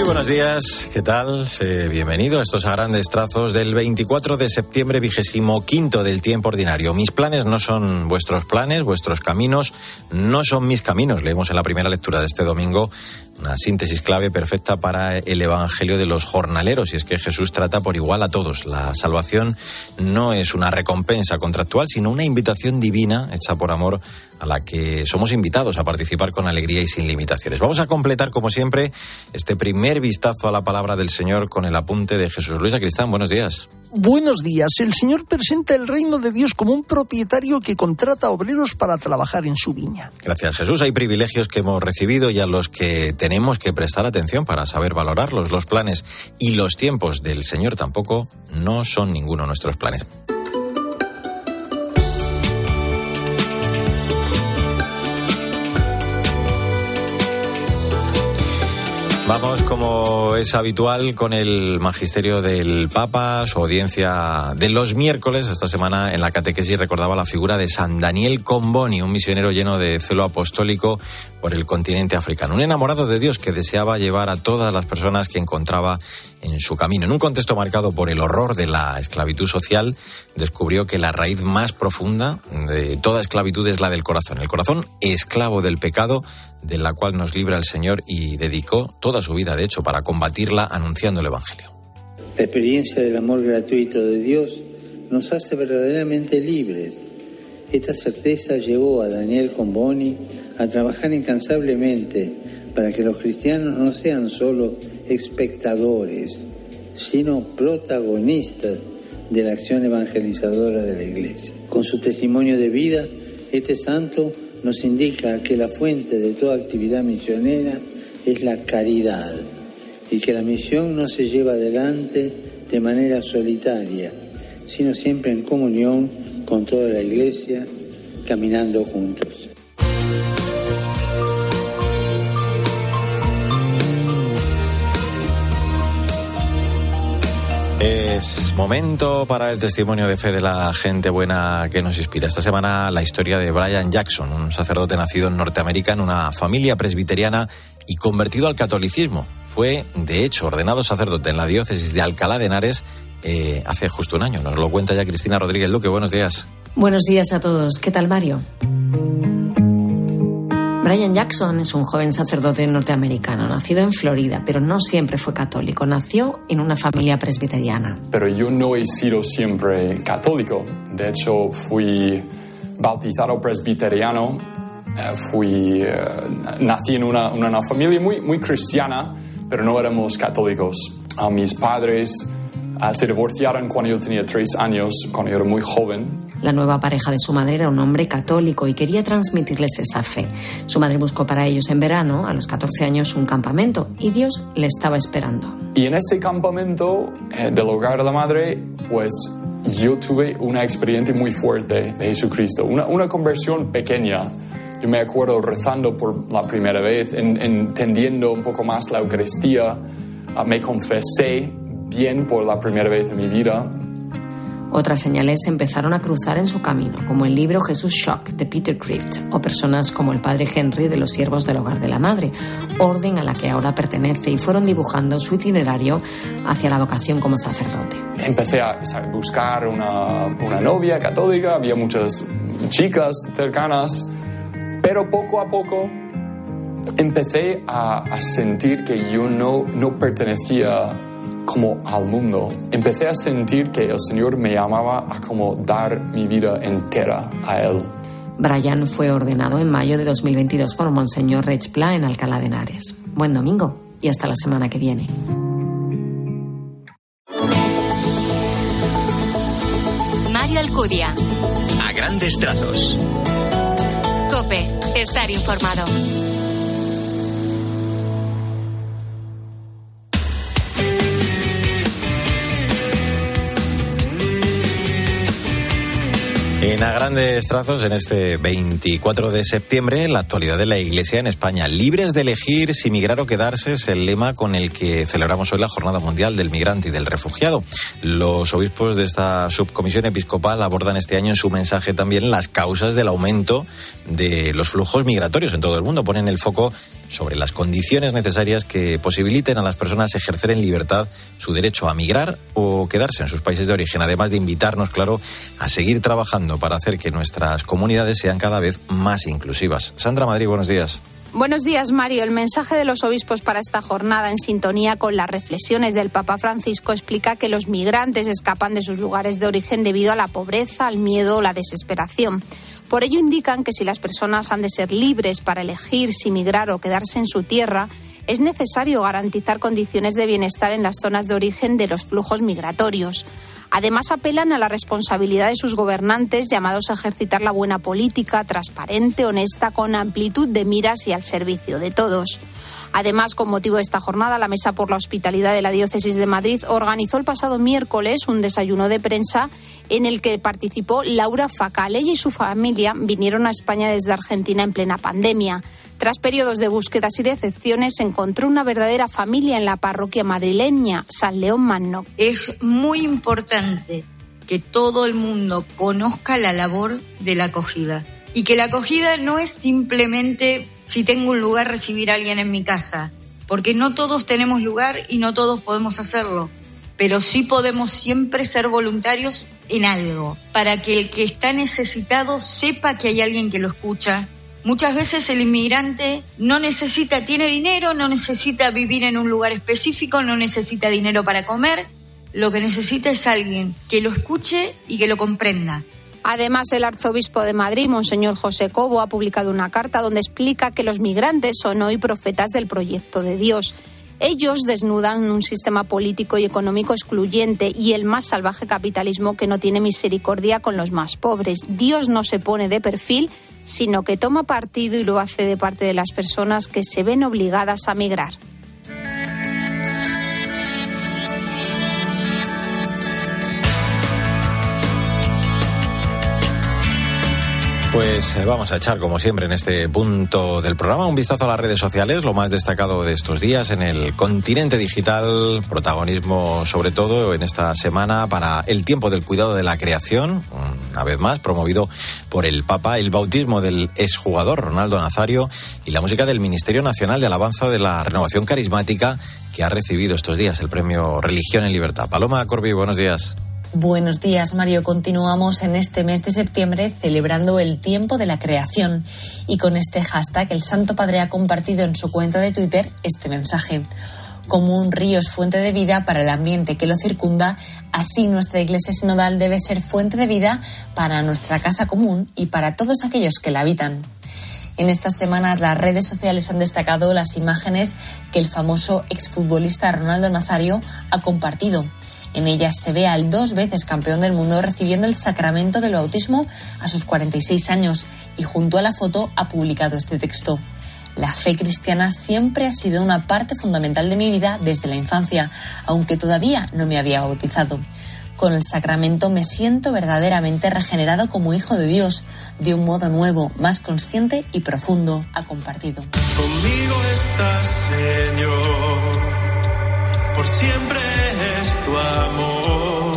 Muy buenos días, ¿qué tal? bienvenido a estos a grandes trazos del 24 de septiembre, vigésimo quinto del tiempo ordinario. Mis planes no son vuestros planes, vuestros caminos no son mis caminos. Leemos en la primera lectura de este domingo una síntesis clave perfecta para el Evangelio de los jornaleros, y es que Jesús trata por igual a todos. La salvación no es una recompensa contractual, sino una invitación divina hecha por amor a la que somos invitados a participar con alegría y sin limitaciones. Vamos a completar, como siempre, este primer vistazo a la palabra del Señor con el apunte de Jesús Luis Cristán. Buenos días. Buenos días. El Señor presenta el reino de Dios como un propietario que contrata obreros para trabajar en su viña. Gracias, Jesús. Hay privilegios que hemos recibido y a los que tenemos que prestar atención para saber valorarlos. Los planes y los tiempos del Señor tampoco no son ninguno de nuestros planes. Vamos, como es habitual, con el magisterio del Papa, su audiencia de los miércoles. Esta semana en la catequesis recordaba la figura de San Daniel Comboni, un misionero lleno de celo apostólico por el continente africano. Un enamorado de Dios que deseaba llevar a todas las personas que encontraba en su camino. En un contexto marcado por el horror de la esclavitud social, descubrió que la raíz más profunda de toda esclavitud es la del corazón. El corazón esclavo del pecado, de la cual nos libra el Señor y dedicó toda su vida, de hecho, para combatirla anunciando el Evangelio. La experiencia del amor gratuito de Dios nos hace verdaderamente libres. Esta certeza llevó a Daniel Comboni a trabajar incansablemente para que los cristianos no sean solo espectadores, sino protagonistas de la acción evangelizadora de la Iglesia. Con su testimonio de vida, este santo nos indica que la fuente de toda actividad misionera es la caridad y que la misión no se lleva adelante de manera solitaria, sino siempre en comunión con toda la Iglesia, caminando juntos. Es momento para el testimonio de fe de la gente buena que nos inspira. Esta semana la historia de Brian Jackson, un sacerdote nacido en Norteamérica en una familia presbiteriana y convertido al catolicismo. Fue, de hecho, ordenado sacerdote en la diócesis de Alcalá de Henares eh, hace justo un año. Nos lo cuenta ya Cristina Rodríguez Luque. Buenos días. Buenos días a todos. ¿Qué tal, Mario? Brian Jackson es un joven sacerdote norteamericano, nacido en Florida, pero no siempre fue católico. Nació en una familia presbiteriana. Pero yo no he sido siempre católico. De hecho, fui bautizado presbiteriano. Eh, fui, eh, nací en una, una, familia muy, muy cristiana, pero no éramos católicos. A mis padres uh, se divorciaron cuando yo tenía tres años, cuando yo era muy joven. La nueva pareja de su madre era un hombre católico y quería transmitirles esa fe. Su madre buscó para ellos en verano, a los 14 años, un campamento y Dios le estaba esperando. Y en ese campamento eh, del hogar de la madre, pues yo tuve una experiencia muy fuerte de Jesucristo, una, una conversión pequeña. Yo me acuerdo rezando por la primera vez, entendiendo un poco más la Eucaristía, ah, me confesé bien por la primera vez en mi vida otras señales empezaron a cruzar en su camino, como el libro Jesús Shock de Peter Crypt o personas como el padre Henry de los siervos del hogar de la madre, orden a la que ahora pertenece y fueron dibujando su itinerario hacia la vocación como sacerdote. Empecé a buscar una, una novia católica, había muchas chicas cercanas, pero poco a poco empecé a, a sentir que yo no, no pertenecía como al mundo. Empecé a sentir que el Señor me llamaba a como dar mi vida entera a Él. Brian fue ordenado en mayo de 2022 por Monseñor Reg Pla en Alcalá de Henares. Buen domingo y hasta la semana que viene. Mario Alcudia. A grandes trazos. Cope, estar informado. En a grandes trazos, en este 24 de septiembre, la actualidad de la Iglesia en España. Libres de elegir si migrar o quedarse es el lema con el que celebramos hoy la Jornada Mundial del Migrante y del Refugiado. Los obispos de esta subcomisión episcopal abordan este año en su mensaje también las causas del aumento de los flujos migratorios en todo el mundo. Ponen el foco sobre las condiciones necesarias que posibiliten a las personas ejercer en libertad su derecho a migrar o quedarse en sus países de origen, además de invitarnos, claro, a seguir trabajando para hacer que nuestras comunidades sean cada vez más inclusivas. Sandra Madrid, buenos días. Buenos días, Mario. El mensaje de los obispos para esta jornada, en sintonía con las reflexiones del Papa Francisco, explica que los migrantes escapan de sus lugares de origen debido a la pobreza, al miedo o la desesperación. Por ello indican que si las personas han de ser libres para elegir si migrar o quedarse en su tierra, es necesario garantizar condiciones de bienestar en las zonas de origen de los flujos migratorios. Además, apelan a la responsabilidad de sus gobernantes llamados a ejercitar la buena política, transparente, honesta, con amplitud de miras y al servicio de todos. Además, con motivo de esta jornada, la Mesa por la Hospitalidad de la Diócesis de Madrid organizó el pasado miércoles un desayuno de prensa en el que participó Laura Facal. Ella y su familia vinieron a España desde Argentina en plena pandemia. Tras periodos de búsquedas y decepciones, encontró una verdadera familia en la parroquia madrileña, San León Magno. Es muy importante que todo el mundo conozca la labor de la acogida y que la acogida no es simplemente si tengo un lugar recibir a alguien en mi casa, porque no todos tenemos lugar y no todos podemos hacerlo, pero sí podemos siempre ser voluntarios en algo, para que el que está necesitado sepa que hay alguien que lo escucha, Muchas veces el inmigrante no necesita, tiene dinero, no necesita vivir en un lugar específico, no necesita dinero para comer, lo que necesita es alguien que lo escuche y que lo comprenda. Además, el arzobispo de Madrid, Monseñor José Cobo, ha publicado una carta donde explica que los migrantes son hoy profetas del proyecto de Dios. Ellos desnudan un sistema político y económico excluyente y el más salvaje capitalismo que no tiene misericordia con los más pobres. Dios no se pone de perfil, sino que toma partido y lo hace de parte de las personas que se ven obligadas a migrar. Pues eh, vamos a echar, como siempre, en este punto del programa un vistazo a las redes sociales, lo más destacado de estos días en el continente digital, protagonismo sobre todo en esta semana para el tiempo del cuidado de la creación, una vez más, promovido por el Papa, el bautismo del exjugador Ronaldo Nazario y la música del Ministerio Nacional de Alabanza de la Renovación Carismática que ha recibido estos días el premio Religión en Libertad. Paloma Corbi, buenos días. Buenos días, Mario. Continuamos en este mes de septiembre celebrando el tiempo de la creación y con este hashtag el Santo Padre ha compartido en su cuenta de Twitter este mensaje. Como un río es fuente de vida para el ambiente que lo circunda, así nuestra iglesia sinodal debe ser fuente de vida para nuestra casa común y para todos aquellos que la habitan. En estas semanas las redes sociales han destacado las imágenes que el famoso exfutbolista Ronaldo Nazario ha compartido en ellas se ve al dos veces campeón del mundo recibiendo el sacramento del bautismo a sus 46 años y junto a la foto ha publicado este texto. La fe cristiana siempre ha sido una parte fundamental de mi vida desde la infancia, aunque todavía no me había bautizado. Con el sacramento me siento verdaderamente regenerado como hijo de Dios, de un modo nuevo, más consciente y profundo, ha compartido. Conmigo estás, Señor, por siempre es tu amor.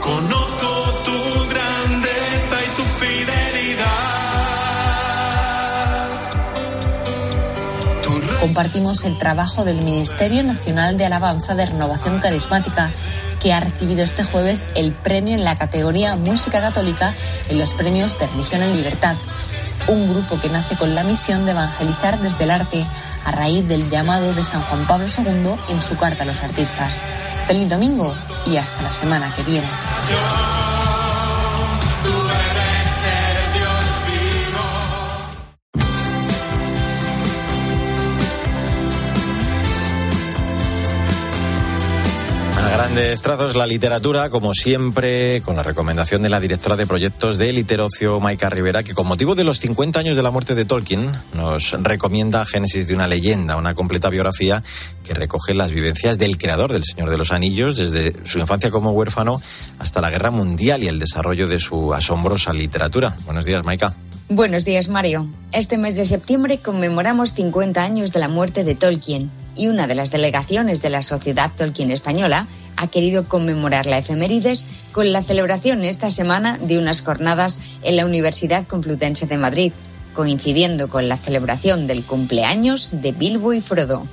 Conozco tu grandeza y tu fidelidad. Compartimos el trabajo del Ministerio Nacional de Alabanza de Renovación Carismática, que ha recibido este jueves el premio en la categoría Música Católica en los premios de Religión en Libertad. Un grupo que nace con la misión de evangelizar desde el arte a raíz del llamado de San Juan Pablo II en su carta a los artistas. Feliz domingo y hasta la semana que viene. A grandes trazos la literatura, como siempre, con la recomendación de la directora de proyectos de Literocio, Maika Rivera, que con motivo de los 50 años de la muerte de Tolkien, nos recomienda Génesis de una leyenda, una completa biografía que recoge las vivencias del creador del Señor de los Anillos, desde su infancia como huérfano hasta la Guerra Mundial y el desarrollo de su asombrosa literatura. Buenos días, Maika. Buenos días, Mario. Este mes de septiembre conmemoramos 50 años de la muerte de Tolkien y una de las delegaciones de la Sociedad Tolkien Española ha querido conmemorar la efemérides con la celebración esta semana de unas jornadas en la Universidad Complutense de Madrid. coincidiendo con la celebración del cumpleaños de Bilbo y Frodo.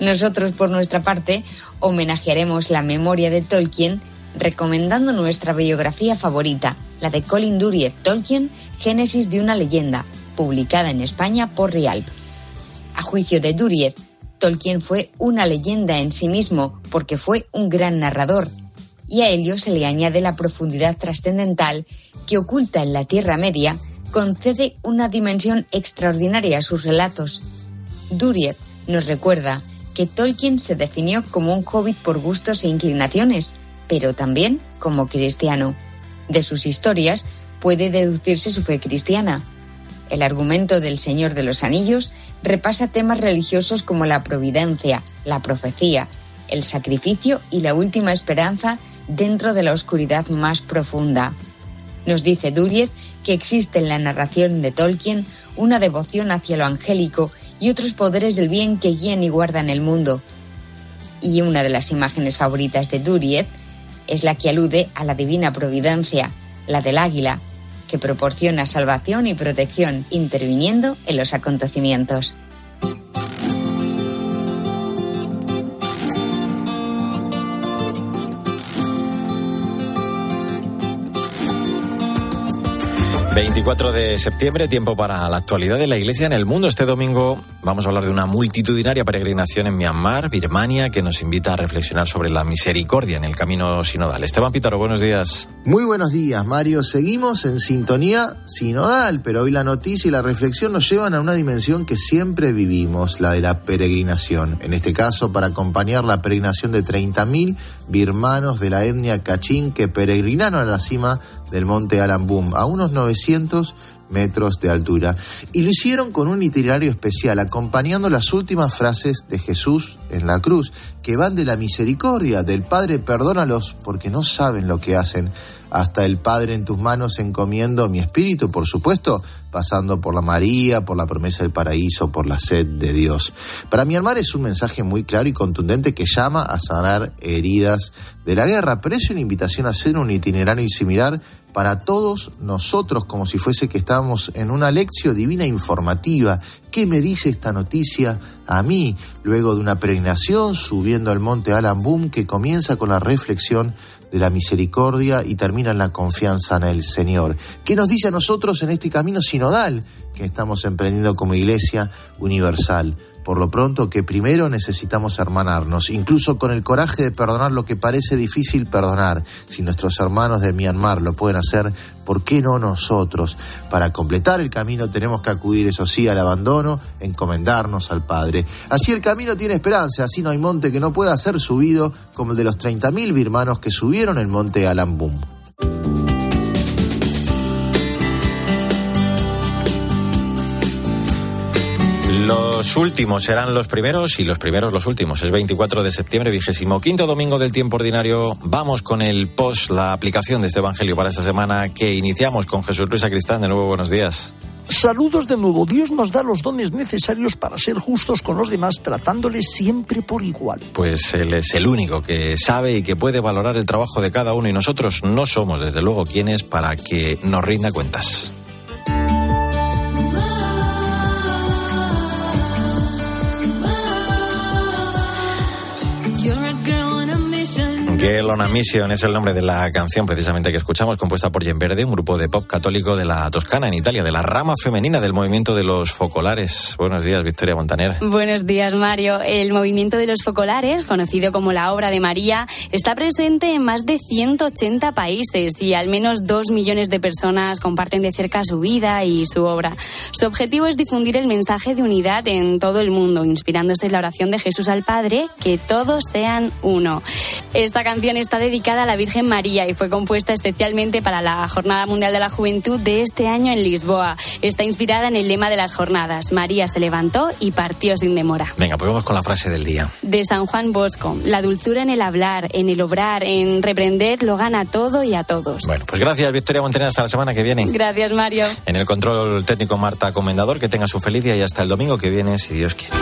Nosotros, por nuestra parte, homenajearemos la memoria de Tolkien recomendando nuestra biografía favorita, la de Colin Duriez Tolkien, Génesis de una leyenda, publicada en España por Rialp. A juicio de Duriez, Tolkien fue una leyenda en sí mismo porque fue un gran narrador, y a ello se le añade la profundidad trascendental que oculta en la Tierra Media, concede una dimensión extraordinaria a sus relatos. Duriez nos recuerda que Tolkien se definió como un hobbit por gustos e inclinaciones, pero también como cristiano. De sus historias puede deducirse su fe cristiana. El argumento del Señor de los Anillos repasa temas religiosos como la providencia, la profecía, el sacrificio y la última esperanza dentro de la oscuridad más profunda. Nos dice Duriez que existe en la narración de Tolkien una devoción hacia lo angélico y otros poderes del bien que guían y guardan el mundo. Y una de las imágenes favoritas de Duriez es la que alude a la divina providencia, la del águila, que proporciona salvación y protección interviniendo en los acontecimientos. 24 de septiembre, tiempo para la actualidad de la Iglesia en el mundo. Este domingo vamos a hablar de una multitudinaria peregrinación en Myanmar, Birmania, que nos invita a reflexionar sobre la misericordia en el camino sinodal. Esteban Pítaro, buenos días. Muy buenos días, Mario. Seguimos en sintonía sinodal, pero hoy la noticia y la reflexión nos llevan a una dimensión que siempre vivimos, la de la peregrinación. En este caso, para acompañar la peregrinación de 30.000 birmanos de la etnia Kachin que peregrinaron a la cima del monte Alambum, a unos 900 metros de altura. Y lo hicieron con un itinerario especial, acompañando las últimas frases de Jesús en la cruz, que van de la misericordia, del Padre, perdónalos porque no saben lo que hacen, hasta el Padre en tus manos encomiendo mi espíritu, por supuesto, pasando por la María, por la promesa del paraíso, por la sed de Dios. Para Myanmar es un mensaje muy claro y contundente que llama a sanar heridas de la guerra, pero es una invitación a hacer un itinerario similar para todos nosotros, como si fuese que estábamos en una lección divina informativa. ¿Qué me dice esta noticia a mí? Luego de una peregrinación subiendo al monte Alambum que comienza con la reflexión de la misericordia y termina en la confianza en el Señor. ¿Qué nos dice a nosotros en este camino sinodal que estamos emprendiendo como Iglesia Universal? Por lo pronto que primero necesitamos hermanarnos, incluso con el coraje de perdonar lo que parece difícil perdonar. Si nuestros hermanos de Myanmar lo pueden hacer, ¿por qué no nosotros? Para completar el camino tenemos que acudir, eso sí, al abandono, encomendarnos al Padre. Así el camino tiene esperanza, así no hay monte que no pueda ser subido como el de los 30.000 birmanos que subieron el monte Alambum. Los últimos serán los primeros y los primeros los últimos. Es 24 de septiembre, vigésimo quinto domingo del tiempo ordinario. Vamos con el post, la aplicación de este evangelio para esta semana que iniciamos con Jesús Luis Acristán. De nuevo, buenos días. Saludos de nuevo. Dios nos da los dones necesarios para ser justos con los demás, tratándoles siempre por igual. Pues Él es el único que sabe y que puede valorar el trabajo de cada uno y nosotros no somos, desde luego, quienes para que nos rinda cuentas. Girl on a Mission es el nombre de la canción precisamente que escuchamos, compuesta por Jen Verde, un grupo de pop católico de la Toscana, en Italia, de la rama femenina del movimiento de los focolares. Buenos días, Victoria Montaner. Buenos días, Mario. El movimiento de los focolares, conocido como la Obra de María, está presente en más de 180 países y al menos dos millones de personas comparten de cerca su vida y su obra. Su objetivo es difundir el mensaje de unidad en todo el mundo, inspirándose en la oración de Jesús al Padre, que todos sean uno. Esta canción está dedicada a la Virgen María y fue compuesta especialmente para la Jornada Mundial de la Juventud de este año en Lisboa. Está inspirada en el lema de las jornadas. María se levantó y partió sin demora. Venga, pues vamos con la frase del día. De San Juan Bosco. La dulzura en el hablar, en el obrar, en reprender, lo gana todo y a todos. Bueno, pues gracias, Victoria Montaner. Hasta la semana que viene. Gracias, Mario. En el control técnico Marta Comendador, que tenga su feliz día y hasta el domingo que viene, si Dios quiere.